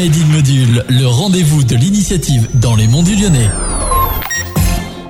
Made Module, le rendez-vous de l'initiative dans les monts du Lyonnais.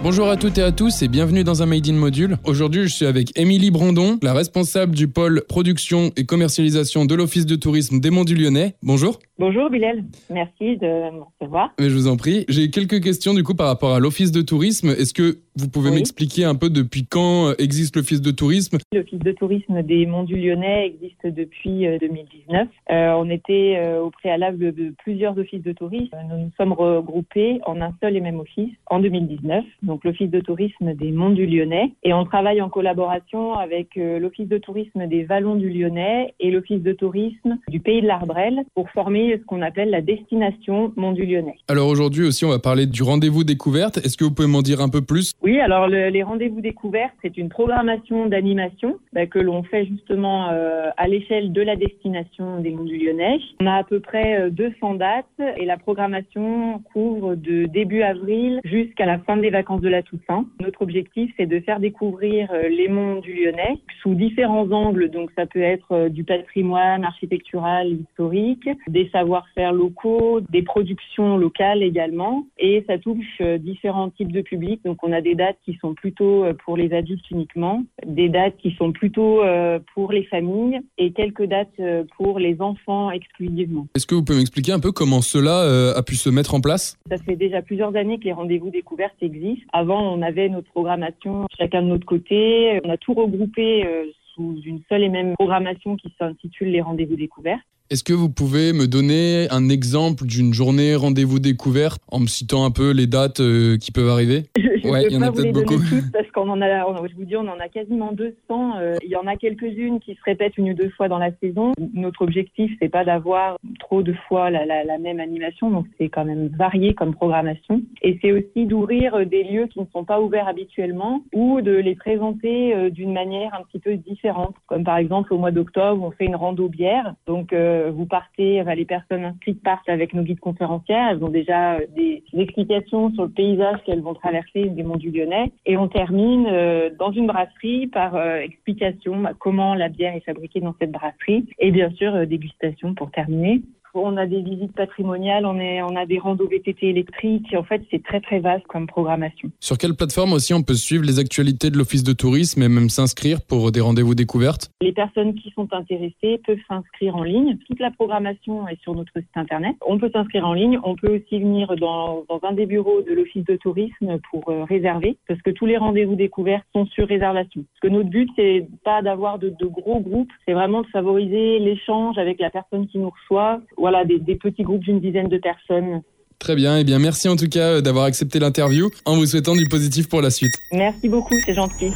Bonjour à toutes et à tous et bienvenue dans un Made in Module. Aujourd'hui, je suis avec Émilie Brandon, la responsable du pôle production et commercialisation de l'Office de tourisme des Monts du Lyonnais. Bonjour. Bonjour Bilal, merci de me recevoir. Mais je vous en prie. J'ai quelques questions du coup par rapport à l'Office de tourisme. Est-ce que vous pouvez Oui. m'expliquer un peu depuis quand existe l'Office de tourisme? L'Office de tourisme des Monts du Lyonnais existe depuis euh, 2019. Euh, on était euh, au préalable de plusieurs offices de tourisme. Nous nous sommes regroupés en un seul et même office en 2019, donc l'Office de tourisme des Monts du Lyonnais. Et on travaille en collaboration avec euh, l'Office de tourisme des Vallons du Lyonnais et l'Office de tourisme du Pays de l'Arbrel pour former ce qu'on appelle la destination Monts du Lyonnais. Alors aujourd'hui aussi, on va parler du rendez-vous découverte. Est-ce que vous pouvez m'en dire un peu plus? Oui, alors le- les rendez-vous découvertes, c'est une programmation d'animation bah, que l'on fait justement euh, à l'échelle de la destination des Monts du Lyonnais. On a à peu près euh, 200 dates et la programmation couvre de début avril jusqu'à la fin des vacances de la Toussaint. Notre objectif, c'est de faire découvrir euh, les Monts du Lyonnais sous différents angles. Donc ça peut être euh, du patrimoine architectural, historique, des savoir-faire locaux, des productions locales également. Et ça touche euh, différents types de publics. Donc on a des dates qui sont plutôt pour les adultes uniquement, des dates qui sont plutôt pour les familles et quelques dates pour les enfants exclusivement. Est-ce que vous pouvez m'expliquer un peu comment cela a pu se mettre en place? Ça fait déjà plusieurs années que les rendez-vous découvertes existent. Avant, on avait notre programmation chacun de notre côté. On a tout regroupé euh, sous une seule et même programmation qui s'intitule les rendez-vous découvertes. Est-ce que vous pouvez me donner un exemple d'une journée rendez-vous découverte en me citant un peu les dates euh, qui peuvent arriver? Je Ouais, ne y peux pas vous les donner toutes parce qu'on en a, on- je vous dis, on en a quasiment 200. euh, il y en a quelques-unes qui se répètent une ou deux fois dans la saison. Notre objectif, c'est pas d'avoir trop de fois la, la- la même animation, donc c'est quand même varié comme programmation. Et c'est aussi d'ouvrir euh, des lieux qui ne sont pas ouverts habituellement ou de les présenter euh, d'une manière un petit peu différente. Comme par exemple au mois d'octobre, on fait une rando bière. Donc euh, vous partez, les personnes inscrites partent avec nos guides conférencières. Elles ont déjà des explications sur le paysage qu'elles vont traverser des monts du Lyonnais. Et on termine euh, dans une brasserie par euh, explication comment la bière est fabriquée dans cette brasserie. Et bien sûr, euh, dégustation pour terminer. On a des visites patrimoniales, on, est, on a des randos VTT électriques. En fait, c'est très très vaste comme programmation. Sur quelle plateforme aussi on peut suivre les actualités de l'Office de tourisme et même s'inscrire pour des rendez-vous découvertes? Les personnes qui sont intéressées peuvent s'inscrire en ligne. Toute la programmation est sur notre site internet. On peut s'inscrire en ligne. On peut aussi venir dans, dans un des bureaux de l'office de tourisme pour euh, réserver, parce que tous les rendez-vous découverts sont sur réservation. Parce que notre but, c'est pas d'avoir de, de gros groupes, c'est vraiment de favoriser l'échange avec la personne qui nous reçoit. Voilà, des, des petits groupes d'une dizaine de personnes. Très bien, et bien merci en tout cas euh, d'avoir accepté l'interview en vous souhaitant du positif pour la suite. Merci beaucoup, c'est gentil.